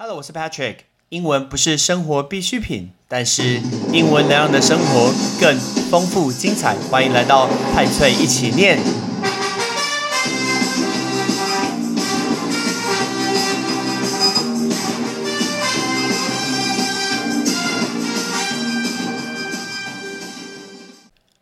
Hello，我是 Patrick。英文不是生活必需品，但是英文能让你的生活更丰富精彩。欢迎来到派翠一起念。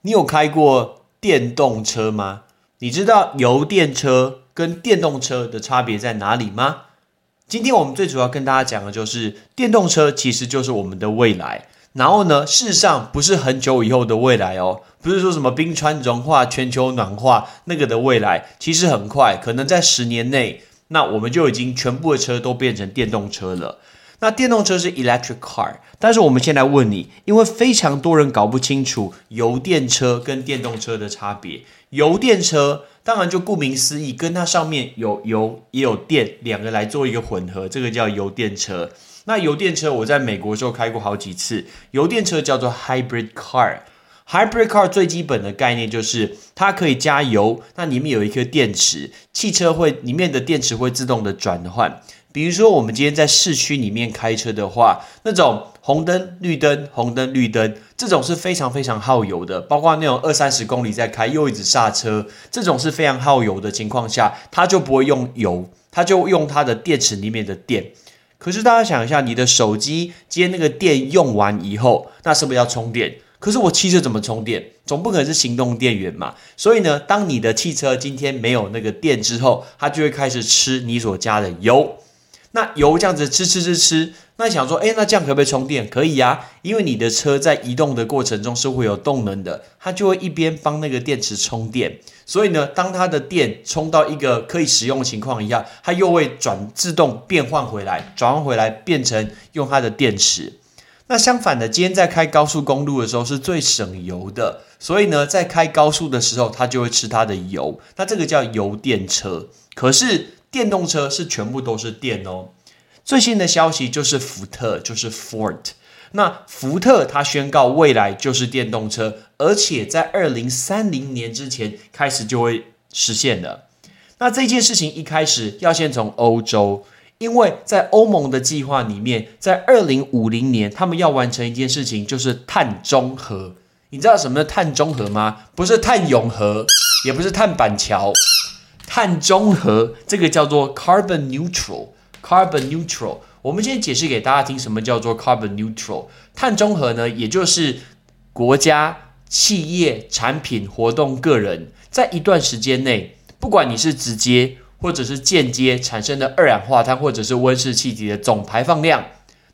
你有开过电动车吗？你知道油电车跟电动车的差别在哪里吗？今天我们最主要跟大家讲的就是电动车其实就是我们的未来。然后呢，事实上不是很久以后的未来哦，不是说什么冰川融化、全球暖化那个的未来，其实很快，可能在十年内，那我们就已经全部的车都变成电动车了。那电动车是 electric car，但是我们先来问你，因为非常多人搞不清楚油电车跟电动车的差别。油电车当然就顾名思义，跟它上面有油也有电，两个来做一个混合，这个叫油电车。那油电车我在美国时候开过好几次，油电车叫做 hybrid car。hybrid car 最基本的概念就是它可以加油，那里面有一颗电池，汽车会里面的电池会自动的转换。比如说，我们今天在市区里面开车的话，那种红灯、绿灯、红灯、绿灯，这种是非常非常耗油的。包括那种二三十公里在开又一直刹车，这种是非常耗油的情况下，它就不会用油，它就用它的电池里面的电。可是大家想一下，你的手机今天那个电用完以后，那是不是要充电？可是我汽车怎么充电？总不可能是行动电源嘛。所以呢，当你的汽车今天没有那个电之后，它就会开始吃你所加的油。那油这样子吃吃吃吃，那你想说，哎，那这样可不可以充电？可以呀，因为你的车在移动的过程中是会有动能的，它就会一边帮那个电池充电。所以呢，当它的电充到一个可以使用的情况一下，它又会转自动变换回来，转换回来变成用它的电池。那相反的，今天在开高速公路的时候是最省油的，所以呢，在开高速的时候，它就会吃它的油。那这个叫油电车。可是。电动车是全部都是电哦。最新的消息就是福特，就是 Ford。那福特它宣告未来就是电动车，而且在二零三零年之前开始就会实现了。那这件事情一开始要先从欧洲，因为在欧盟的计划里面，在二零五零年他们要完成一件事情，就是碳中和。你知道什么是碳中和吗？不是碳永和，也不是碳板桥。碳中和这个叫做 carbon neutral，carbon neutral。我们先解释给大家听，什么叫做 carbon neutral？碳中和呢，也就是国家、企业、产品、活动、个人，在一段时间内，不管你是直接或者是间接产生的二氧化碳或者是温室气体的总排放量。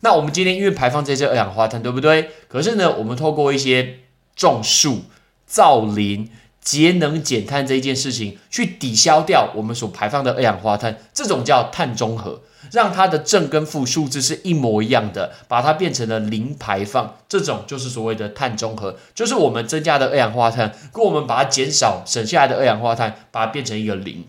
那我们今天因为排放这些二氧化碳，对不对？可是呢，我们透过一些种树、造林。节能减碳这一件事情，去抵消掉我们所排放的二氧化碳，这种叫碳中和，让它的正跟负数字是一模一样的，把它变成了零排放，这种就是所谓的碳中和，就是我们增加的二氧化碳，跟我们把它减少省下来的二氧化碳，把它变成一个零。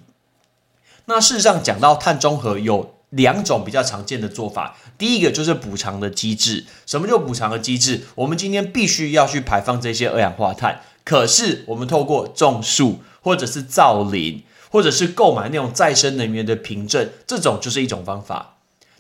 那事实上讲到碳中和，有两种比较常见的做法，第一个就是补偿的机制。什么叫补偿的机制？我们今天必须要去排放这些二氧化碳。可是，我们透过种树，或者是造林，或者是购买那种再生能源的凭证，这种就是一种方法。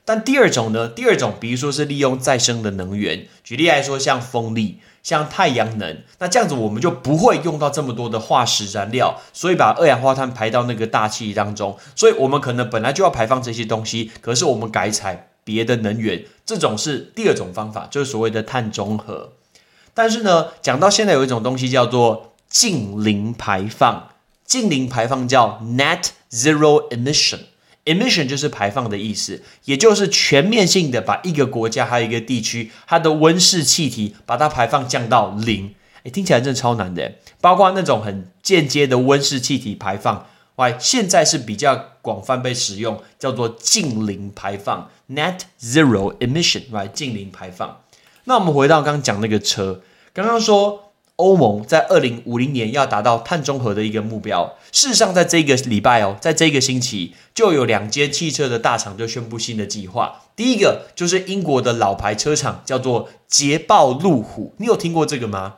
但第二种呢？第二种，比如说是利用再生的能源，举例来说，像风力、像太阳能，那这样子我们就不会用到这么多的化石燃料，所以把二氧化碳排到那个大气当中。所以我们可能本来就要排放这些东西，可是我们改采别的能源，这种是第二种方法，就是所谓的碳中和。但是呢，讲到现在有一种东西叫做近零排放，近零排放叫 net zero emission，emission 就是排放的意思，也就是全面性的把一个国家还有一个地区它的温室气体把它排放降到零。诶，听起来真的超难的，包括那种很间接的温室气体排放，喂，现在是比较广泛被使用，叫做近零排放 net zero emission，right，近零排放。那我们回到刚刚讲那个车，刚刚说欧盟在二零五零年要达到碳中和的一个目标。事实上，在这个礼拜哦，在这个星期就有两间汽车的大厂就宣布新的计划。第一个就是英国的老牌车厂，叫做捷豹路虎。你有听过这个吗？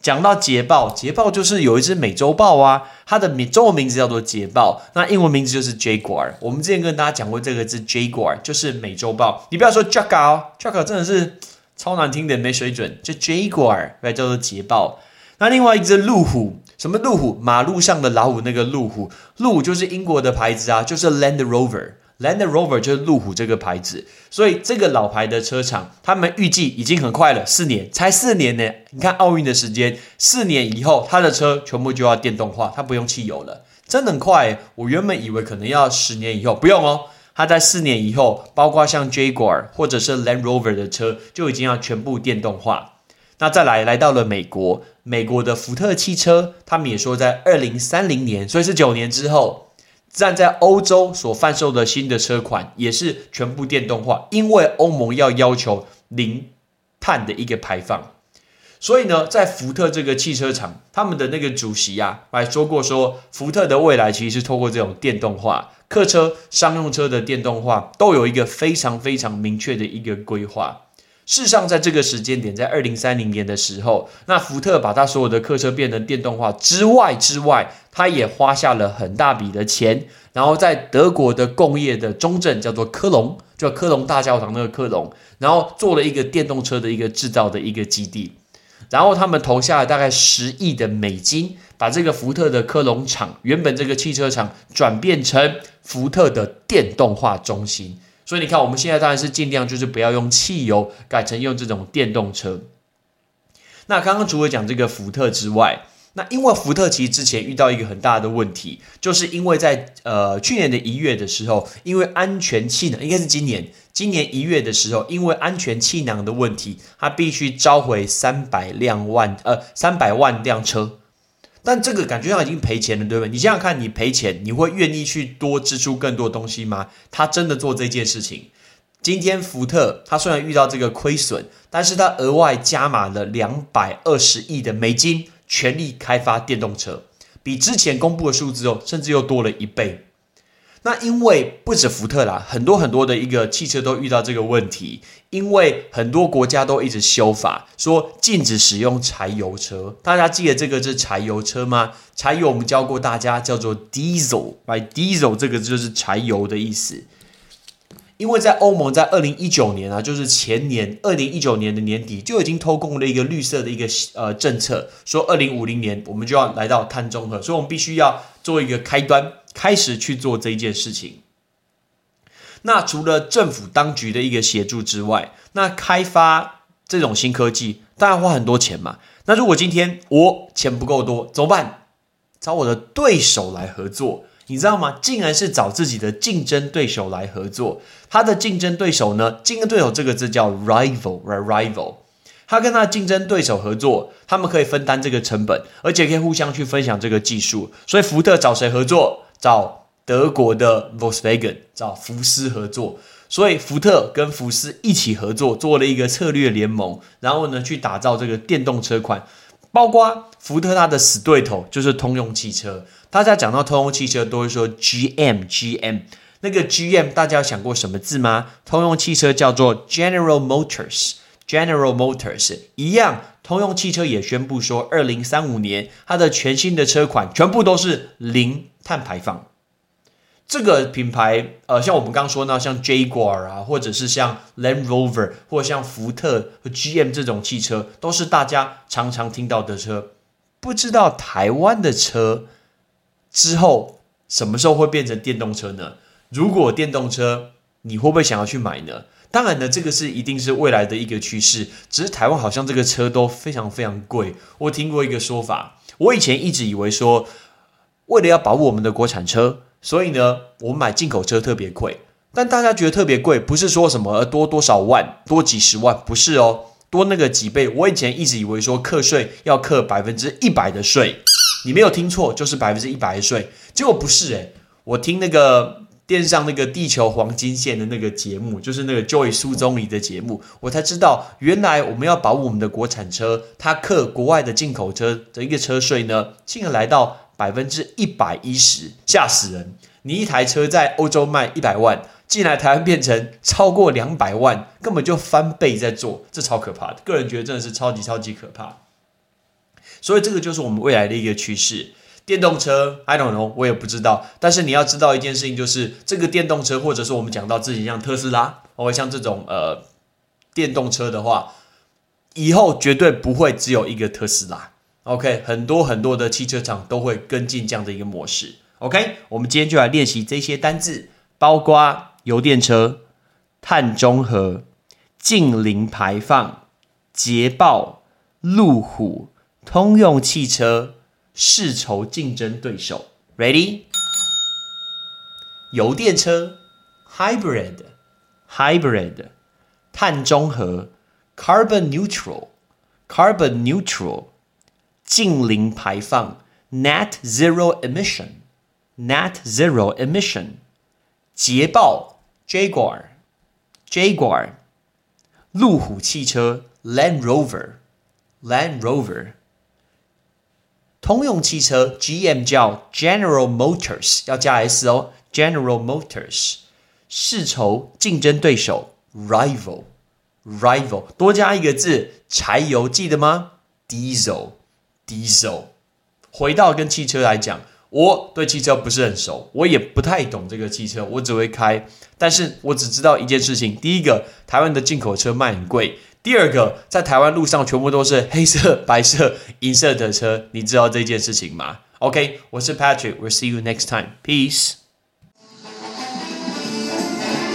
讲到捷豹，捷豹就是有一只美洲豹啊，它的名中文名字叫做捷豹，那英文名字就是 Jaguar。我们之前跟大家讲过这个字 Jaguar，就是美洲豹。你不要说 Jaguar，Jaguar 真的是超难听的，没水准。就 Jaguar 来叫做捷豹。那另外一只路虎，什么路虎？马路上的老虎那个路虎，路虎就是英国的牌子啊，就是 Land Rover。Land Rover 就是路虎这个牌子，所以这个老牌的车厂，他们预计已经很快了，四年才四年呢。你看奥运的时间，四年以后，他的车全部就要电动化，它不用汽油了，真的很快。我原本以为可能要十年以后，不用哦，它在四年以后，包括像 Jaguar 或者是 Land Rover 的车就已经要全部电动化。那再来来到了美国，美国的福特汽车，他们也说在二零三零年，所以是九年之后。站在欧洲所贩售的新的车款也是全部电动化，因为欧盟要要求零碳的一个排放，所以呢，在福特这个汽车厂，他们的那个主席啊，还说过说，福特的未来其实是透过这种电动化，客车、商用车的电动化都有一个非常非常明确的一个规划。事实上，在这个时间点，在二零三零年的时候，那福特把他所有的客车变成电动化之外之外，他也花下了很大笔的钱，然后在德国的工业的中镇叫做科隆，叫科隆大教堂那个科隆，然后做了一个电动车的一个制造的一个基地，然后他们投下了大概十亿的美金，把这个福特的科隆厂原本这个汽车厂转变成福特的电动化中心。所以你看，我们现在当然是尽量就是不要用汽油，改成用这种电动车。那刚刚除了讲这个福特之外，那因为福特其实之前遇到一个很大的问题，就是因为在呃去年的一月的时候，因为安全气囊，应该是今年今年一月的时候，因为安全气囊的问题，它必须召回三百辆万呃三百万辆车。但这个感觉上已经赔钱了，对不对？你想想看，你赔钱，你会愿意去多支出更多东西吗？他真的做这件事情。今天福特他虽然遇到这个亏损，但是他额外加码了两百二十亿的美金，全力开发电动车，比之前公布的数字哦，甚至又多了一倍。那因为不止福特啦，很多很多的一个汽车都遇到这个问题，因为很多国家都一直修法，说禁止使用柴油车。大家记得这个是柴油车吗？柴油我们教过大家叫做 diesel，by diesel 这个就是柴油的意思。因为在欧盟在二零一九年啊，就是前年二零一九年的年底就已经偷工了一个绿色的一个呃政策，说二零五零年我们就要来到碳中和，所以我们必须要做一个开端。开始去做这一件事情。那除了政府当局的一个协助之外，那开发这种新科技当然花很多钱嘛。那如果今天我钱不够多，怎么办？找我的对手来合作，你知道吗？竟然是找自己的竞争对手来合作。他的竞争对手呢？竞争对手这个字叫 rival，rival。他跟他的竞争对手合作，他们可以分担这个成本，而且可以互相去分享这个技术。所以福特找谁合作？找德国的 Volkswagen，找福斯合作，所以福特跟福斯一起合作，做了一个策略联盟，然后呢，去打造这个电动车款。包括福特它的死对头就是通用汽车，大家讲到通用汽车都会说 GM，GM 那个 GM 大家有想过什么字吗？通用汽车叫做 General Motors，General Motors 一样，通用汽车也宣布说，二零三五年它的全新的车款全部都是零。碳排放，这个品牌，呃，像我们刚刚说呢，像 Jaguar 啊，或者是像 Land Rover，或者像福特和 GM 这种汽车，都是大家常常听到的车。不知道台湾的车之后什么时候会变成电动车呢？如果电动车，你会不会想要去买呢？当然呢，这个是一定是未来的一个趋势。只是台湾好像这个车都非常非常贵。我听过一个说法，我以前一直以为说。为了要保护我们的国产车，所以呢，我们买进口车特别贵。但大家觉得特别贵，不是说什么多多少万、多几十万，不是哦，多那个几倍。我以前一直以为说课税要课百分之一百的税，你没有听错，就是百分之一百的税。结果不是诶，我听那个电视上那个地球黄金线的那个节目，就是那个 Joy 苏宗理的节目，我才知道原来我们要保护我们的国产车，它课国外的进口车的一个车税呢，竟然来到。百分之一百一十，吓死人！你一台车在欧洲卖一百万，进来台湾变成超过两百万，根本就翻倍在做，这超可怕的。个人觉得真的是超级超级可怕。所以这个就是我们未来的一个趋势。电动车，I don't know，我也不知道。但是你要知道一件事情，就是这个电动车，或者是我们讲到自己像特斯拉，或像这种呃电动车的话，以后绝对不会只有一个特斯拉。OK，很多很多的汽车厂都会跟进这样的一个模式。OK，我们今天就来练习这些单字，包括油电车、碳中和、近零排放、捷豹、路虎、通用汽车。世仇竞争对手，Ready？油电车，Hybrid，Hybrid，碳中和，Carbon Neutral，Carbon Neutral，近零排放，Net Zero Emission，Net Zero Emission，捷豹，Jaguar，Jaguar，路虎汽车，Land Rover，Land Rover。通用汽车 GM 叫 General Motors，要加 S 哦，General Motors。世仇竞争对手 Rival，Rival 多加一个字，柴油记得吗？Diesel diesel。回到跟汽车来讲，我对汽车不是很熟，我也不太懂这个汽车，我只会开，但是我只知道一件事情：第一个，台湾的进口车卖很贵。第二个，在台湾路上全部都是黑色、白色、银色的车，你知道这件事情吗？OK，我是 Patrick，We'll see you next time，Peace。